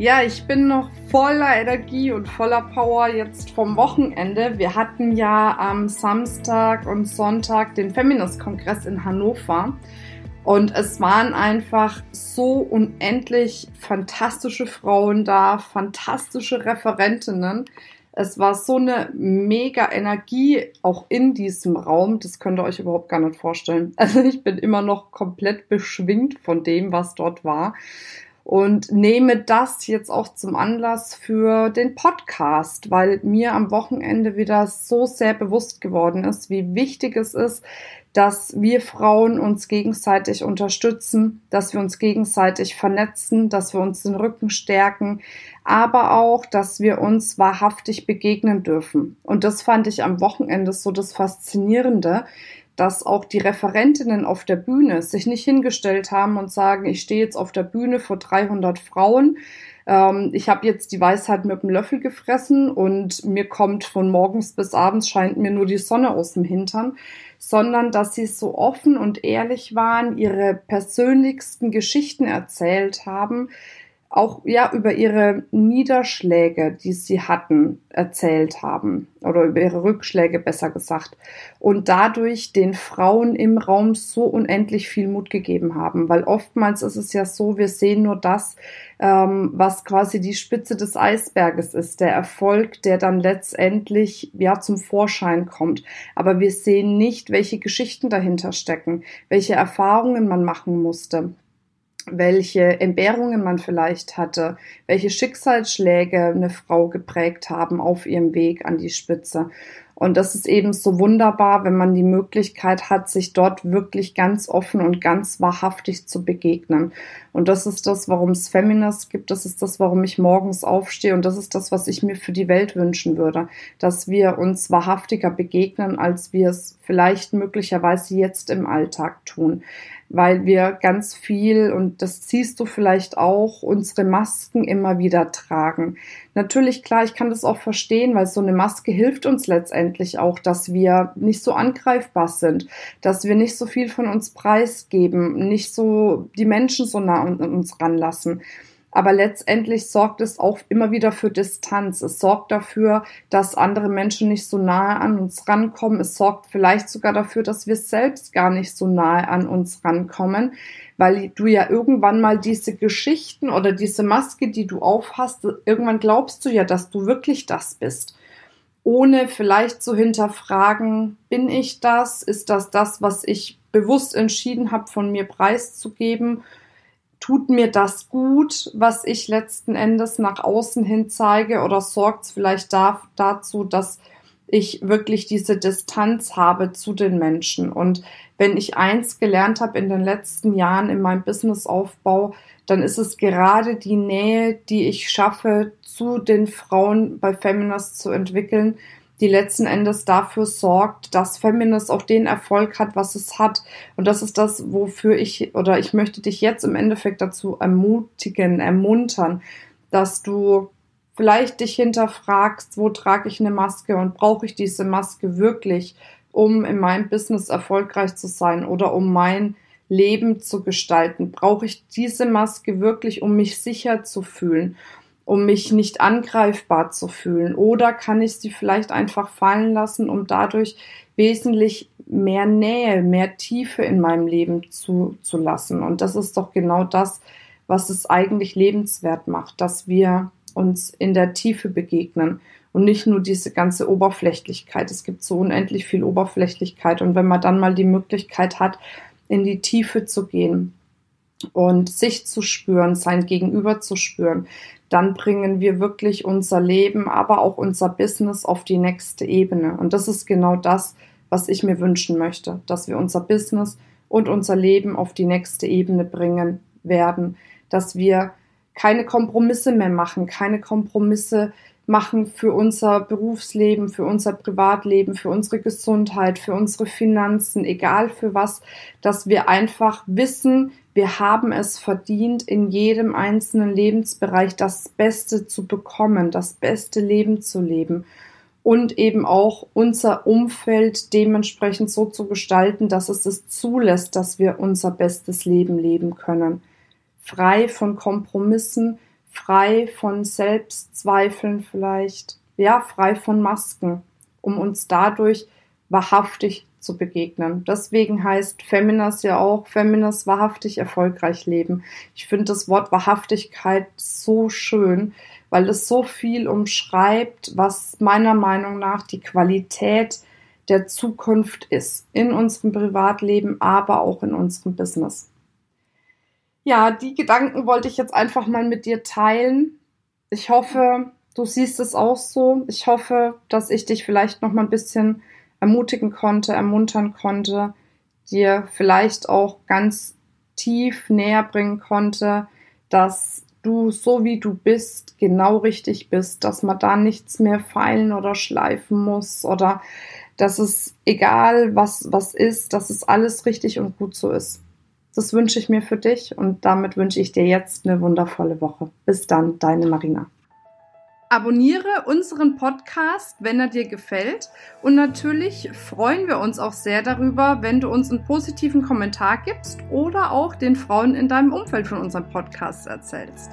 Ja, ich bin noch voller Energie und voller Power jetzt vom Wochenende. Wir hatten ja am Samstag und Sonntag den Feminist-Kongress in Hannover. Und es waren einfach so unendlich fantastische Frauen da, fantastische Referentinnen. Es war so eine mega Energie auch in diesem Raum. Das könnt ihr euch überhaupt gar nicht vorstellen. Also ich bin immer noch komplett beschwingt von dem, was dort war und nehme das jetzt auch zum Anlass für den Podcast, weil mir am Wochenende wieder so sehr bewusst geworden ist, wie wichtig es ist, dass wir Frauen uns gegenseitig unterstützen, dass wir uns gegenseitig vernetzen, dass wir uns den Rücken stärken, aber auch, dass wir uns wahrhaftig begegnen dürfen. Und das fand ich am Wochenende so das Faszinierende, dass auch die Referentinnen auf der Bühne sich nicht hingestellt haben und sagen, ich stehe jetzt auf der Bühne vor 300 Frauen, ähm, ich habe jetzt die Weisheit mit dem Löffel gefressen und mir kommt von morgens bis abends scheint mir nur die Sonne aus dem Hintern, sondern dass sie so offen und ehrlich waren, ihre persönlichsten Geschichten erzählt haben, auch ja über ihre Niederschläge, die sie hatten, erzählt haben. Oder über ihre Rückschläge besser gesagt. Und dadurch den Frauen im Raum so unendlich viel Mut gegeben haben, weil oftmals ist es ja so, wir sehen nur das, ähm, was quasi die Spitze des Eisberges ist, der Erfolg, der dann letztendlich ja zum Vorschein kommt, aber wir sehen nicht, welche Geschichten dahinter stecken, welche Erfahrungen man machen musste welche Entbehrungen man vielleicht hatte, welche Schicksalsschläge eine Frau geprägt haben auf ihrem Weg an die Spitze. Und das ist eben so wunderbar, wenn man die Möglichkeit hat, sich dort wirklich ganz offen und ganz wahrhaftig zu begegnen. Und das ist das, warum es Feminist gibt. Das ist das, warum ich morgens aufstehe. Und das ist das, was ich mir für die Welt wünschen würde. Dass wir uns wahrhaftiger begegnen, als wir es vielleicht möglicherweise jetzt im Alltag tun weil wir ganz viel, und das siehst du vielleicht auch, unsere Masken immer wieder tragen. Natürlich, klar, ich kann das auch verstehen, weil so eine Maske hilft uns letztendlich auch, dass wir nicht so angreifbar sind, dass wir nicht so viel von uns preisgeben, nicht so die Menschen so nah an uns ranlassen. Aber letztendlich sorgt es auch immer wieder für Distanz. Es sorgt dafür, dass andere Menschen nicht so nahe an uns rankommen. Es sorgt vielleicht sogar dafür, dass wir selbst gar nicht so nahe an uns rankommen, weil du ja irgendwann mal diese Geschichten oder diese Maske, die du aufhast, irgendwann glaubst du ja, dass du wirklich das bist. Ohne vielleicht zu hinterfragen, bin ich das? Ist das das, was ich bewusst entschieden habe, von mir preiszugeben? Tut mir das gut, was ich letzten Endes nach außen hin zeige oder sorgt es vielleicht da, dazu, dass ich wirklich diese Distanz habe zu den Menschen. Und wenn ich eins gelernt habe in den letzten Jahren in meinem Businessaufbau, dann ist es gerade die Nähe, die ich schaffe, zu den Frauen bei Feminist zu entwickeln, die letzten Endes dafür sorgt, dass Feminist auch den Erfolg hat, was es hat. Und das ist das, wofür ich oder ich möchte dich jetzt im Endeffekt dazu ermutigen, ermuntern, dass du vielleicht dich hinterfragst, wo trage ich eine Maske und brauche ich diese Maske wirklich, um in meinem Business erfolgreich zu sein oder um mein Leben zu gestalten? Brauche ich diese Maske wirklich, um mich sicher zu fühlen? Um mich nicht angreifbar zu fühlen? Oder kann ich sie vielleicht einfach fallen lassen, um dadurch wesentlich mehr Nähe, mehr Tiefe in meinem Leben zuzulassen? Und das ist doch genau das, was es eigentlich lebenswert macht, dass wir uns in der Tiefe begegnen und nicht nur diese ganze Oberflächlichkeit. Es gibt so unendlich viel Oberflächlichkeit und wenn man dann mal die Möglichkeit hat, in die Tiefe zu gehen und sich zu spüren, sein Gegenüber zu spüren, dann bringen wir wirklich unser Leben, aber auch unser Business auf die nächste Ebene. Und das ist genau das, was ich mir wünschen möchte, dass wir unser Business und unser Leben auf die nächste Ebene bringen werden, dass wir keine Kompromisse mehr machen, keine Kompromisse machen für unser Berufsleben, für unser Privatleben, für unsere Gesundheit, für unsere Finanzen, egal für was, dass wir einfach wissen, wir haben es verdient, in jedem einzelnen Lebensbereich das Beste zu bekommen, das beste Leben zu leben und eben auch unser Umfeld dementsprechend so zu gestalten, dass es es zulässt, dass wir unser bestes Leben leben können. Frei von Kompromissen, frei von Selbstzweifeln vielleicht, ja, frei von Masken, um uns dadurch wahrhaftig zu begegnen. Deswegen heißt Feminas ja auch Feminas wahrhaftig erfolgreich leben. Ich finde das Wort Wahrhaftigkeit so schön, weil es so viel umschreibt, was meiner Meinung nach die Qualität der Zukunft ist. In unserem Privatleben, aber auch in unserem Business. Ja, die Gedanken wollte ich jetzt einfach mal mit dir teilen. Ich hoffe, du siehst es auch so. Ich hoffe, dass ich dich vielleicht noch mal ein bisschen ermutigen konnte, ermuntern konnte, dir vielleicht auch ganz tief näher bringen konnte, dass du so wie du bist genau richtig bist, dass man da nichts mehr feilen oder schleifen muss oder dass es egal was was ist, dass es alles richtig und gut so ist. Das wünsche ich mir für dich und damit wünsche ich dir jetzt eine wundervolle Woche. Bis dann, deine Marina. Abonniere unseren Podcast, wenn er dir gefällt. Und natürlich freuen wir uns auch sehr darüber, wenn du uns einen positiven Kommentar gibst oder auch den Frauen in deinem Umfeld von unserem Podcast erzählst.